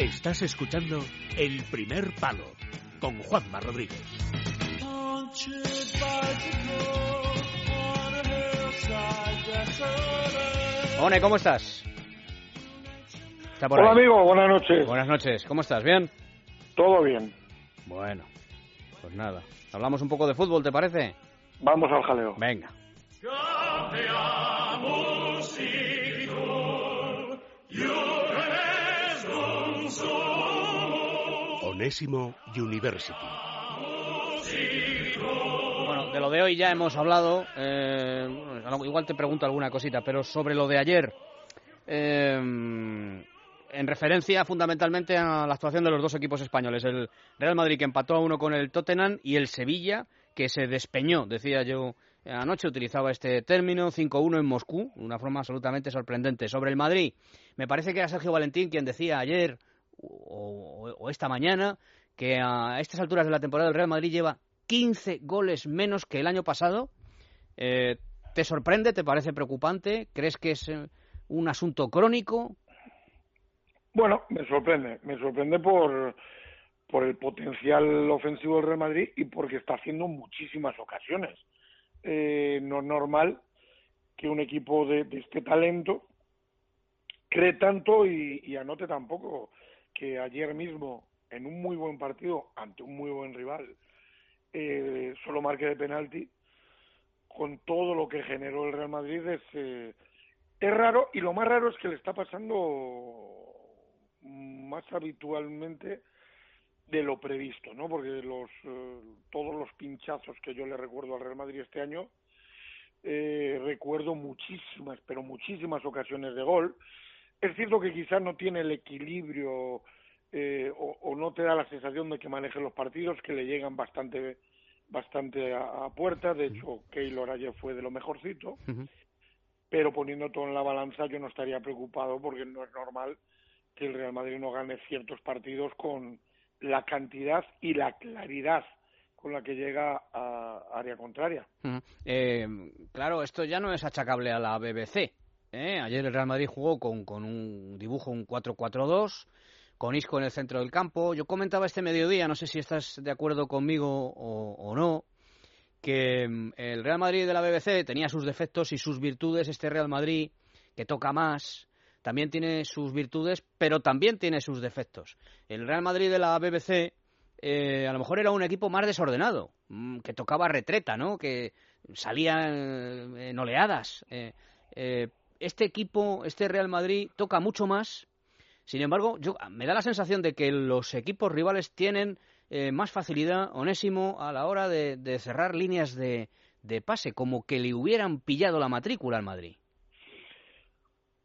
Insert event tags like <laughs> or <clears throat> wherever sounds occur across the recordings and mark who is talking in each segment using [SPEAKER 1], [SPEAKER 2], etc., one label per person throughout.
[SPEAKER 1] Estás escuchando El Primer Palo con Juanma Rodríguez.
[SPEAKER 2] One, ¿cómo estás?
[SPEAKER 3] Está por Hola, ahí. amigo, buenas noches.
[SPEAKER 2] Buenas noches, ¿cómo estás? ¿Bien?
[SPEAKER 3] Todo bien.
[SPEAKER 2] Bueno, pues nada. ¿Hablamos un poco de fútbol, te parece?
[SPEAKER 3] Vamos al jaleo.
[SPEAKER 2] Venga.
[SPEAKER 1] Onésimo University.
[SPEAKER 2] Bueno, de lo de hoy ya hemos hablado. Eh, igual te pregunto alguna cosita, pero sobre lo de ayer. Eh, en referencia fundamentalmente a la actuación de los dos equipos españoles, el Real Madrid que empató a uno con el Tottenham y el Sevilla que se despeñó, decía yo anoche, utilizaba este término, 5-1 en Moscú, una forma absolutamente sorprendente. Sobre el Madrid, me parece que era Sergio Valentín quien decía ayer o, esta mañana que a estas alturas de la temporada el Real Madrid lleva 15 goles menos que el año pasado. Eh, ¿Te sorprende? ¿Te parece preocupante? ¿Crees que es eh, un asunto crónico?
[SPEAKER 3] Bueno, me sorprende. Me sorprende por, por el potencial ofensivo del Real Madrid y porque está haciendo muchísimas ocasiones. Eh, no es normal que un equipo de, este talento cree tanto y, y, anote tampoco que ayer mismo, en un muy buen partido, ante un muy buen rival, eh, solo marque de penalti, con todo lo que generó el Real Madrid, es, eh, es raro y lo más raro es que le está pasando más habitualmente de lo previsto, ¿no? Porque los eh, todos los pinchazos que yo le recuerdo al Real Madrid este año eh, recuerdo muchísimas, pero muchísimas ocasiones de gol. Es cierto que quizás no tiene el equilibrio eh, o, no te da la sensación de que maneje los partidos, que le llegan bastante bastante a, puerta. De hecho, Keylor ayer fue de lo mejorcito. Pero poniendo todo en la balanza, yo no estaría preocupado porque no es normal que el Real Madrid no gane ciertos partidos con la cantidad y la claridad con la que llega a área contraria.
[SPEAKER 2] Eh, claro, esto ya no es achacable a la BBC. ¿Eh? Ayer el Real Madrid jugó con, con un dibujo, un 4-4-2, con Isco en el centro del campo. Yo comentaba este mediodía, no sé si estás de acuerdo conmigo o, o no, que mm, el Real Madrid de la BBC tenía sus defectos y sus virtudes. Este Real Madrid, que toca más, también tiene sus virtudes, pero también tiene sus defectos. El Real Madrid de la BBC eh, a lo mejor era un equipo más desordenado, mm, que tocaba retreta, ¿no? Que salía en oleadas. Eh, eh, este equipo, este Real Madrid, toca mucho más. Sin embargo, yo, me da la sensación de que los equipos rivales tienen más facilidad, onésimo, a la hora de, cerrar líneas de pase, como que le hubieran pillado la matrícula al Madrid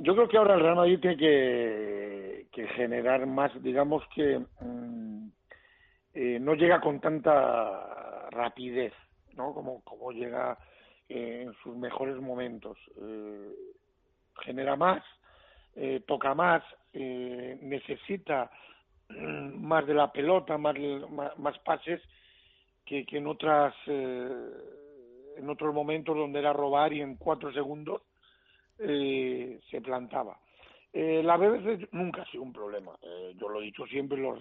[SPEAKER 3] yo creo que ahora el Real Madrid tiene que, generar más, digamos que mm, eh, no llega con tanta rapidez, ¿no? Como, como llega eh, en sus mejores momentos. Eh, genera más, toca más, necesita mm, más de la pelota, más, más, pases que, que en otras en otros momentos donde era robar y en cuatro segundos eh, se plantaba. Eh, la BBC nunca ha sido un problema. Eh, yo lo he dicho siempre, los,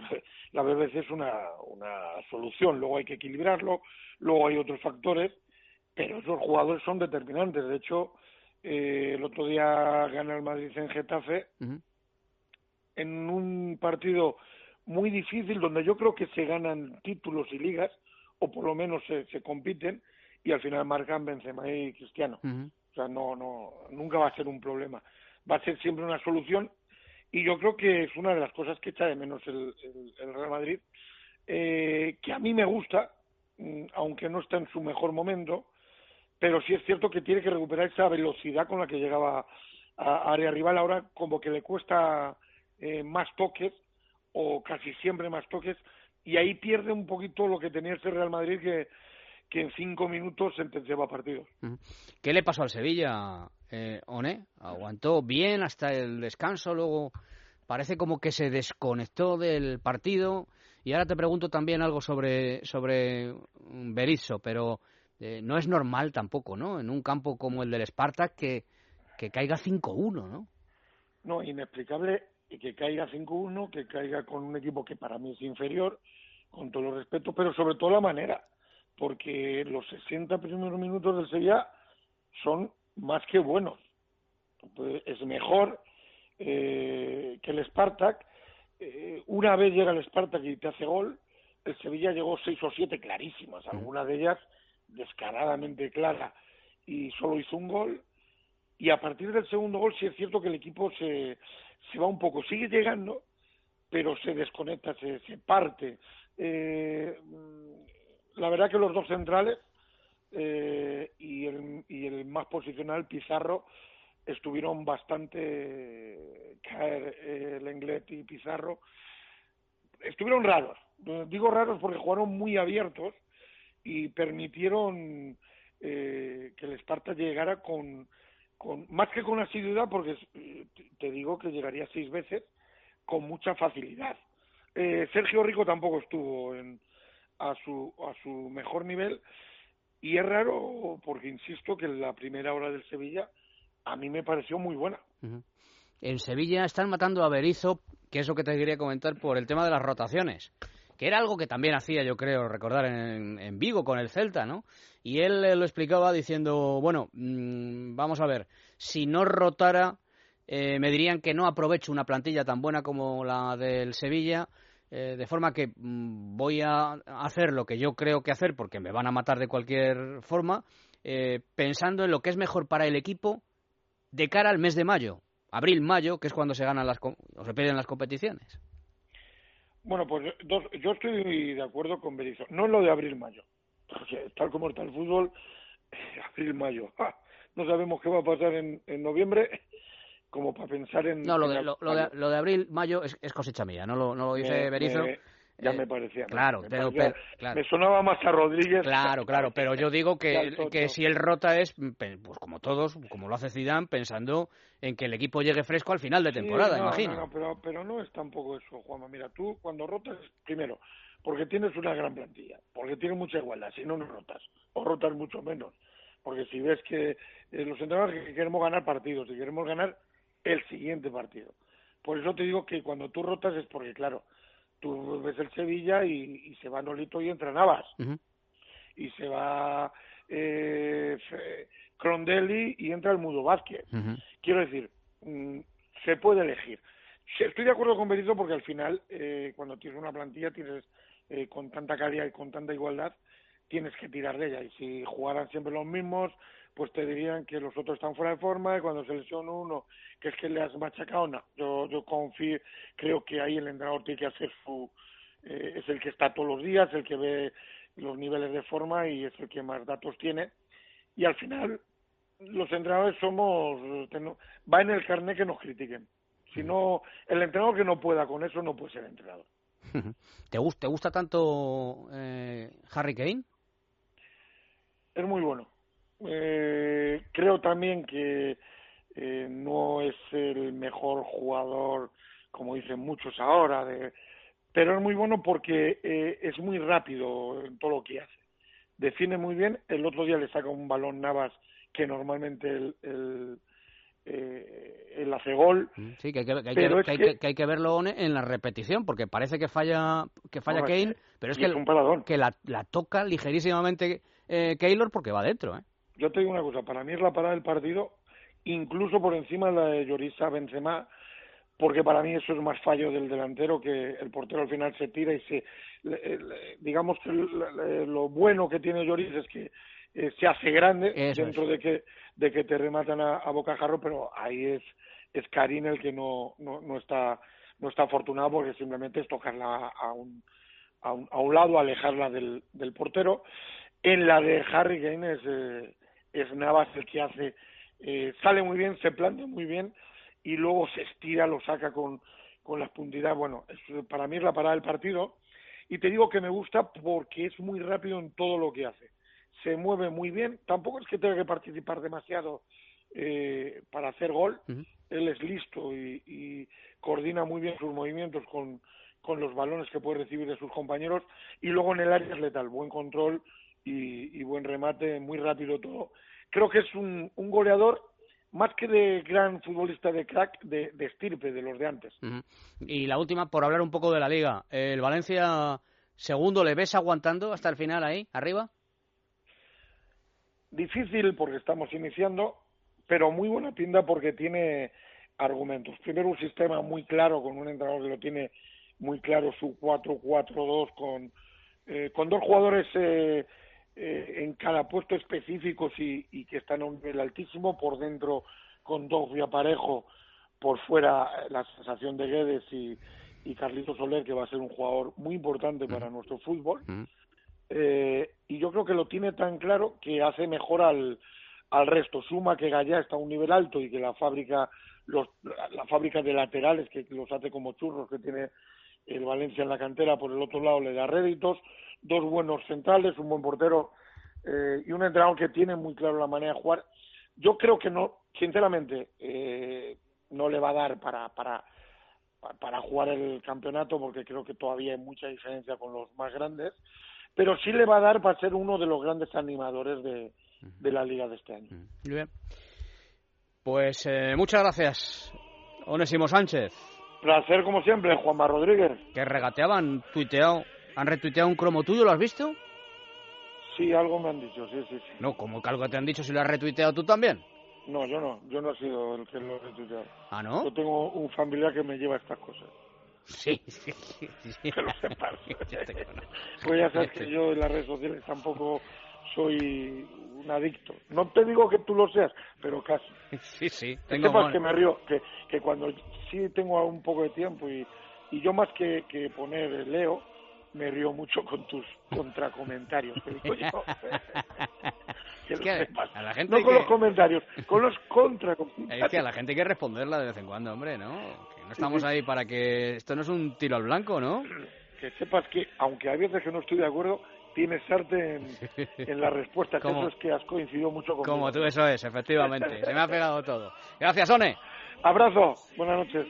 [SPEAKER 3] la BBC es una, una solución. Luego hay que equilibrarlo, luego hay otros factores, pero esos jugadores son determinantes. De hecho, eh, el otro día gana el Madrid en Getafe en un partido muy difícil donde yo creo que se ganan títulos y ligas, o por lo menos se, se compiten, y al final marcan Benzema y Cristiano. O sea, no, no, nunca va a ser un problema. Va a ser siempre una solución y yo creo que es una de las cosas que echa de menos el, el, Real Madrid, eh, que a mí me gusta, mm, aunque no está en su mejor momento, pero sí es cierto que tiene que recuperar esa velocidad con la que llegaba a área rival. Ahora como que le cuesta eh, más toques o casi siempre más toques y ahí pierde un poquito lo que tenía ese Real Madrid que que en cinco minutos sentenciaba partidos.
[SPEAKER 2] ¿Qué le pasó al Sevilla, eh, One? Aguantó bien hasta el descanso, luego parece como que se desconectó del partido. Y ahora te pregunto también algo sobre, sobre Berizzo, pero eh, no es normal tampoco, ¿no? En un campo como el del Spartak que, que caiga 5-1, ¿no?
[SPEAKER 3] No, inexplicable y que caiga 5-1, que caiga con un equipo que para mí es inferior, con todo el respeto, pero sobre todo la manera, porque los 60 primeros minutos del Sevilla son más que buenos. Pues es mejor eh, que el Spartak. Eh, una vez llega el Spartak y te hace gol, el Sevilla llegó seis o siete clarísimas, alguna de ellas descaradamente clara, y solo hizo un gol. Y a partir del segundo gol sí es cierto que el equipo se, se va un poco, sigue llegando, pero se desconecta, se, se parte. Eh, la verdad que los dos centrales eh, y, el, y el más posicional, Pizarro, estuvieron bastante caer eh, Lenglet y Pizarro estuvieron raros digo raros porque jugaron muy abiertos y permitieron eh, que el Esparta llegara con, con más que con asiduidad porque te digo que llegaría seis veces con mucha facilidad. Eh, Sergio Rico tampoco estuvo en, a su a su mejor nivel y es raro porque insisto que la primera hora del Sevilla a mí me pareció muy buena.
[SPEAKER 2] En Sevilla están matando a Berizzo, que es lo que te quería comentar por el tema de las rotaciones, que era algo que también hacía, yo creo, recordar en, Vigo con el Celta, ¿no? Y él lo explicaba diciendo, bueno, mm, vamos a ver, si no rotara, eh, me dirían que no aprovecho una plantilla tan buena como la del Sevilla, eh, de forma que mm, voy a hacer lo que yo creo que hacer, porque me van a matar de cualquier forma, eh, pensando en lo que es mejor para el equipo de cara al mes de mayo, abril-mayo, que es cuando se ganan las o se pierden las competiciones.
[SPEAKER 3] Bueno, pues yo estoy de acuerdo con Berizzo. No en lo de abril-mayo, tal como está el fútbol, <laughs> abril-mayo. no sabemos qué va a pasar en, noviembre, como para pensar en...
[SPEAKER 2] No, lo de, lo, de, abril-mayo es, cosecha mía, no lo, no lo dice Berizzo.
[SPEAKER 3] Ya me parecía.
[SPEAKER 2] Claro,
[SPEAKER 3] me,
[SPEAKER 2] pero,
[SPEAKER 3] me sonaba más a Rodríguez.
[SPEAKER 2] Claro, claro, pero yo digo que, que si él rota es, pues como todos, como lo hace Zidane, pensando en que el equipo llegue fresco al final de temporada, imagino.
[SPEAKER 3] No, pero, pero no es tampoco eso, Juanma. Mira, tú cuando rotas, primero, porque tienes una gran plantilla, porque tienes mucha igualdad, si no, no rotas, o rotas mucho menos. Porque si ves que eh, los entrenadores que queremos ganar partidos y queremos ganar el siguiente partido. Por eso te digo que cuando tú rotas es porque, claro, tú ves el Sevilla y, se va Nolito y entra Navas. Y se va eh, Crondelli y entra el Mudo Vázquez. Quiero decir, mm, se puede elegir. Estoy de acuerdo con Benito porque al final, eh, cuando tienes una plantilla, tienes eh, con tanta calidad y con tanta igualdad, tienes que tirar de ella. Y si jugaran siempre los mismos, pues te dirían que los otros están fuera de forma y cuando se lesiona uno, que es que le has machacado, no. Yo, yo confío, creo que ahí el entrenador tiene que hacer su... Eh, es el que está todos los días, el que ve los niveles de forma y es el que más datos tiene. Y al final, los entrenadores somos... Va en el carnet que nos critiquen. Si no, el entrenador que no pueda con eso no puede ser entrenador. <laughs>
[SPEAKER 2] ¿Te gusta, te gusta tanto eh, Harry Kane?
[SPEAKER 3] Es muy bueno eh, creo también que eh, no es el mejor jugador, como dicen muchos ahora, de, pero es muy bueno porque eh, es muy rápido en todo lo que hace. Define muy bien. El otro día le saca un balón Navas que normalmente el, el, eh, hace gol.
[SPEAKER 2] Mm, sí, que hay que, hay que, verlo en la repetición, porque parece que falla que falla Kane, pero es que, que la, la, toca ligerísimamente eh, Keylor porque va dentro. ¿eh?
[SPEAKER 3] Yo te digo una cosa, para mí es la parada del partido, incluso por encima de la de Llorisa Benzema, porque para mí eso es más fallo del delantero, que el portero al final se tira y se... digamos que lo bueno que tiene Lloris es que eh, se hace grande dentro de que de que te rematan a, bocajarro, pero ahí es es Karim el que no, no, no está no está afortunado porque simplemente es tocarla a un, a un, a un lado, alejarla del, del portero. En la de Harry Kane es, eh, es Navas el que hace, eh, sale muy bien, se plantea muy bien y luego se estira, lo saca con, con las puntidas. Bueno, para mí es la parada del partido y te digo que me gusta porque es muy rápido en todo lo que hace. Se mueve muy bien, tampoco es que tenga que participar demasiado eh, para hacer gol, él es listo y, y, coordina muy bien sus movimientos con, con los balones que puede recibir de sus compañeros y luego en el área es letal, buen control y, buen remate, muy rápido todo. Creo que es un, un goleador más que de gran futbolista de crack, de, de estirpe, de los de antes.
[SPEAKER 2] Y la última, por hablar un poco de la liga. ¿El Valencia segundo le ves aguantando hasta el final ahí, arriba?
[SPEAKER 3] Difícil porque estamos iniciando, pero muy buena pinta porque tiene argumentos. Primero, un sistema muy claro, con un entrenador que lo tiene muy claro, su 4-4-2, con, eh, con dos jugadores eh, eh, en cada puesto específicos y, y, que están a un nivel altísimo, por dentro con dos y aparejo, por fuera eh, la sensación de Guedes y, y Carlito Soler, que va a ser un jugador muy importante para nuestro fútbol. Eh, y yo creo que lo tiene tan claro que hace mejor al, al resto. Suma que Gallá está a un nivel alto y que la fábrica, los, la fábrica de laterales, que los hace como churros, que tiene el Valencia en la cantera, por el otro lado le da réditos. Dos buenos centrales, un buen portero eh, y un entrenador que tiene muy claro la manera de jugar. Yo creo que no, sinceramente, eh, no le va a dar para, para, para jugar el campeonato porque creo que todavía hay mucha diferencia con los más grandes, pero sí le va a dar para ser uno de los grandes animadores de, de la liga de este año.
[SPEAKER 2] Muy bien. Pues eh, muchas gracias, Onésimo Sánchez.
[SPEAKER 3] Placer como siempre, Juanma Rodríguez.
[SPEAKER 2] Que regateaban, tuiteado, han retuiteado un cromo tuyo, ¿lo has visto?
[SPEAKER 3] Sí, algo me han dicho, sí, sí, sí.
[SPEAKER 2] No, como que algo te han dicho si lo has retuiteado tú también.
[SPEAKER 3] No, yo no, yo no he sido el que lo ha retuiteado.
[SPEAKER 2] ¿Ah, no?
[SPEAKER 3] Yo tengo un familiar que me lleva estas cosas.
[SPEAKER 2] Sí, sí, sí. sí. <laughs>
[SPEAKER 3] Que lo sepas. <laughs> pues ya sabes que yo en las redes sociales tampoco soy un adicto. No te digo que tú lo seas, pero casi.
[SPEAKER 2] Sí, sí.
[SPEAKER 3] Que sepas que me río, que, que cuando sí tengo un poco de tiempo y, y yo más que, que poner Leo, me río mucho con tus contracomentarios. Digo yo. <laughs> <laughs> que.
[SPEAKER 2] A la gente
[SPEAKER 3] no con
[SPEAKER 2] que-
[SPEAKER 3] los comentarios, con los contracomentarios.
[SPEAKER 2] Es que a la gente hay que responderla de vez en cuando, hombre, ¿no? Que no estamos ahí para que... Esto no es un tiro al blanco, ¿no? <clears throat>
[SPEAKER 3] que sepas que, aunque hay veces que no estoy de acuerdo, tienes arte en, <laughs> en la respuesta, que eso es que has coincidido mucho conmigo.
[SPEAKER 2] Como tú, eso es, efectivamente. Se me ha pegado todo. Gracias, One.
[SPEAKER 3] Abrazo, buenas noches.